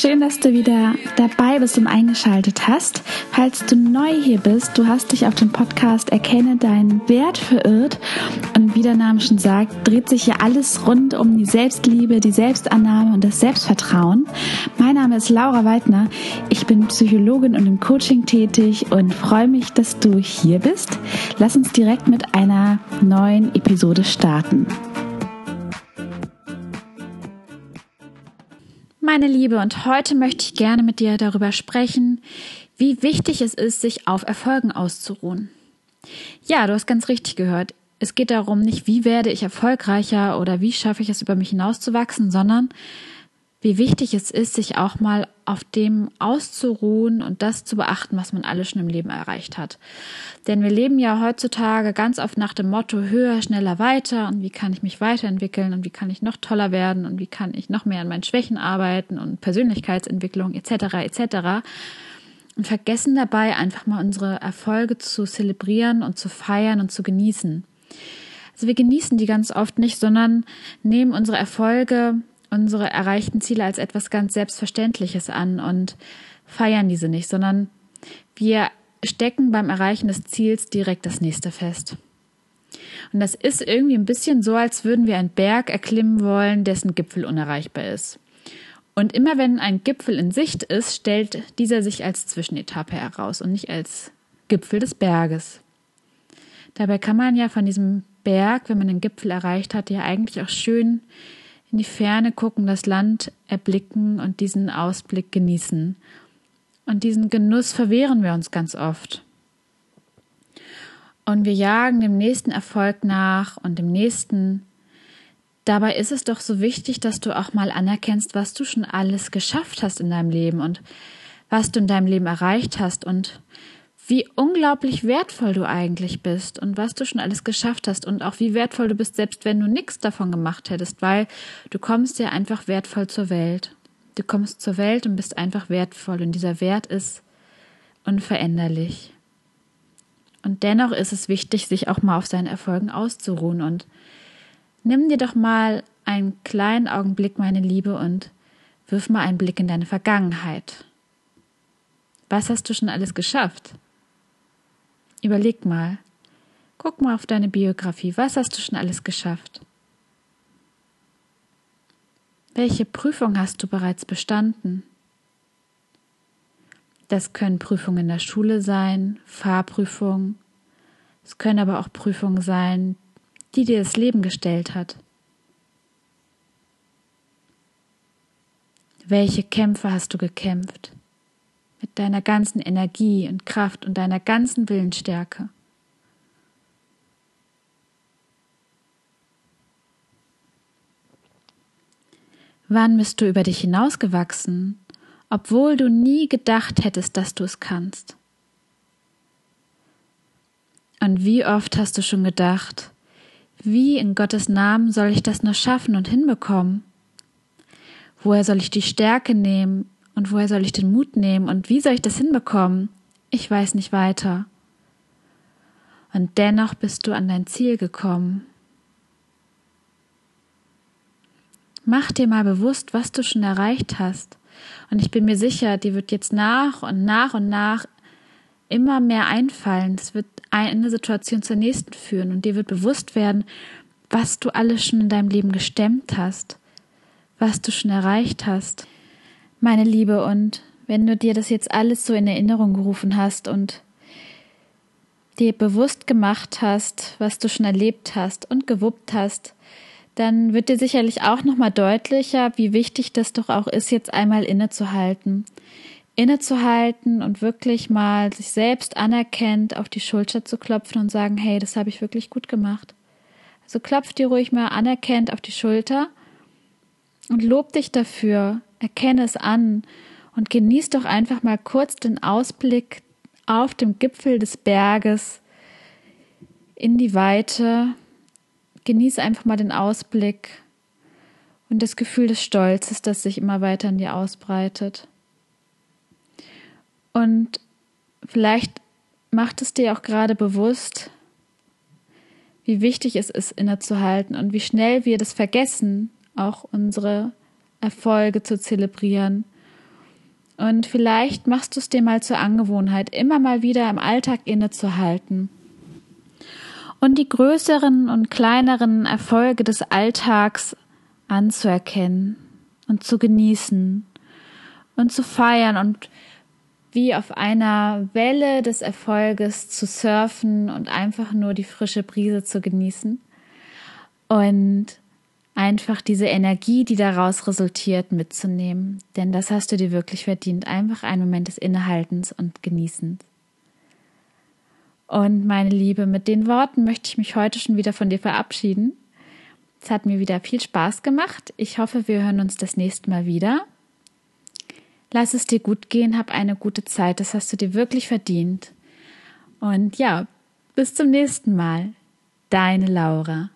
dass du wieder dabei bist und eingeschaltet hast. Falls du neu hier bist, du hast dich auf dem Podcast Erkenne deinen Wert verirrt. Und wie der Name schon sagt, dreht sich hier alles rund um die Selbstliebe, die Selbstannahme und das Selbstvertrauen. Mein Name ist Laura Weidner. Ich bin Psychologin und im Coaching tätig und freue mich, dass du hier bist. Lass uns direkt mit einer neuen Episode starten. Meine Liebe, und heute möchte ich gerne mit dir darüber sprechen, wie wichtig es ist, sich auf Erfolgen auszuruhen. Ja, du hast ganz richtig gehört. Es geht darum, nicht wie werde ich erfolgreicher oder wie schaffe ich es über mich hinauszuwachsen, sondern wie wichtig es ist, sich auch mal auf dem auszuruhen und das zu beachten, was man alles schon im Leben erreicht hat. Denn wir leben ja heutzutage ganz oft nach dem Motto höher, schneller, weiter und wie kann ich mich weiterentwickeln und wie kann ich noch toller werden und wie kann ich noch mehr an meinen Schwächen arbeiten und Persönlichkeitsentwicklung etc. etc. Und vergessen dabei einfach mal unsere Erfolge zu zelebrieren und zu feiern und zu genießen. Also wir genießen die ganz oft nicht, sondern nehmen unsere Erfolge unsere erreichten Ziele als etwas ganz Selbstverständliches an und feiern diese nicht, sondern wir stecken beim Erreichen des Ziels direkt das nächste fest. Und das ist irgendwie ein bisschen so, als würden wir einen Berg erklimmen wollen, dessen Gipfel unerreichbar ist. Und immer wenn ein Gipfel in Sicht ist, stellt dieser sich als Zwischenetappe heraus und nicht als Gipfel des Berges. Dabei kann man ja von diesem Berg, wenn man den Gipfel erreicht hat, ja eigentlich auch schön in die Ferne gucken, das Land erblicken und diesen Ausblick genießen. Und diesen Genuss verwehren wir uns ganz oft. Und wir jagen dem nächsten Erfolg nach und dem nächsten. Dabei ist es doch so wichtig, dass du auch mal anerkennst, was du schon alles geschafft hast in deinem Leben und was du in deinem Leben erreicht hast und wie unglaublich wertvoll du eigentlich bist und was du schon alles geschafft hast und auch wie wertvoll du bist, selbst wenn du nichts davon gemacht hättest, weil du kommst ja einfach wertvoll zur Welt. Du kommst zur Welt und bist einfach wertvoll und dieser Wert ist unveränderlich. Und dennoch ist es wichtig, sich auch mal auf seinen Erfolgen auszuruhen und nimm dir doch mal einen kleinen Augenblick, meine Liebe, und wirf mal einen Blick in deine Vergangenheit. Was hast du schon alles geschafft? Überleg mal. Guck mal auf deine Biografie. Was hast du schon alles geschafft? Welche Prüfung hast du bereits bestanden? Das können Prüfungen in der Schule sein, Fahrprüfungen. Es können aber auch Prüfungen sein, die dir das Leben gestellt hat. Welche Kämpfe hast du gekämpft? Mit deiner ganzen Energie und Kraft und deiner ganzen Willensstärke. Wann bist du über dich hinausgewachsen, obwohl du nie gedacht hättest, dass du es kannst? Und wie oft hast du schon gedacht, wie in Gottes Namen soll ich das nur schaffen und hinbekommen? Woher soll ich die Stärke nehmen, und woher soll ich den Mut nehmen? Und wie soll ich das hinbekommen? Ich weiß nicht weiter. Und dennoch bist du an dein Ziel gekommen. Mach dir mal bewusst, was du schon erreicht hast. Und ich bin mir sicher, dir wird jetzt nach und nach und nach immer mehr einfallen. Es wird eine Situation zur nächsten führen und dir wird bewusst werden, was du alles schon in deinem Leben gestemmt hast, was du schon erreicht hast meine Liebe, und wenn du dir das jetzt alles so in Erinnerung gerufen hast und dir bewusst gemacht hast, was du schon erlebt hast und gewuppt hast, dann wird dir sicherlich auch nochmal deutlicher, wie wichtig das doch auch ist, jetzt einmal innezuhalten. Innezuhalten und wirklich mal sich selbst anerkennt auf die Schulter zu klopfen und sagen, hey, das habe ich wirklich gut gemacht. Also klopf dir ruhig mal anerkennt auf die Schulter und lob dich dafür, erkenne es an und genieß doch einfach mal kurz den Ausblick auf dem Gipfel des Berges in die Weite. Genieß einfach mal den Ausblick und das Gefühl des Stolzes, das sich immer weiter in dir ausbreitet. Und vielleicht macht es dir auch gerade bewusst, wie wichtig es ist, innezuhalten und wie schnell wir das vergessen, auch unsere Erfolge zu zelebrieren. Und vielleicht machst du es dir mal zur Angewohnheit, immer mal wieder im Alltag innezuhalten. Und die größeren und kleineren Erfolge des Alltags anzuerkennen und zu genießen und zu feiern und wie auf einer Welle des Erfolges zu surfen und einfach nur die frische Brise zu genießen. Und einfach diese Energie, die daraus resultiert, mitzunehmen. Denn das hast du dir wirklich verdient. Einfach einen Moment des Innehaltens und Genießens. Und meine Liebe, mit den Worten möchte ich mich heute schon wieder von dir verabschieden. Es hat mir wieder viel Spaß gemacht. Ich hoffe, wir hören uns das nächste Mal wieder. Lass es dir gut gehen, hab eine gute Zeit, das hast du dir wirklich verdient. Und ja, bis zum nächsten Mal. Deine Laura.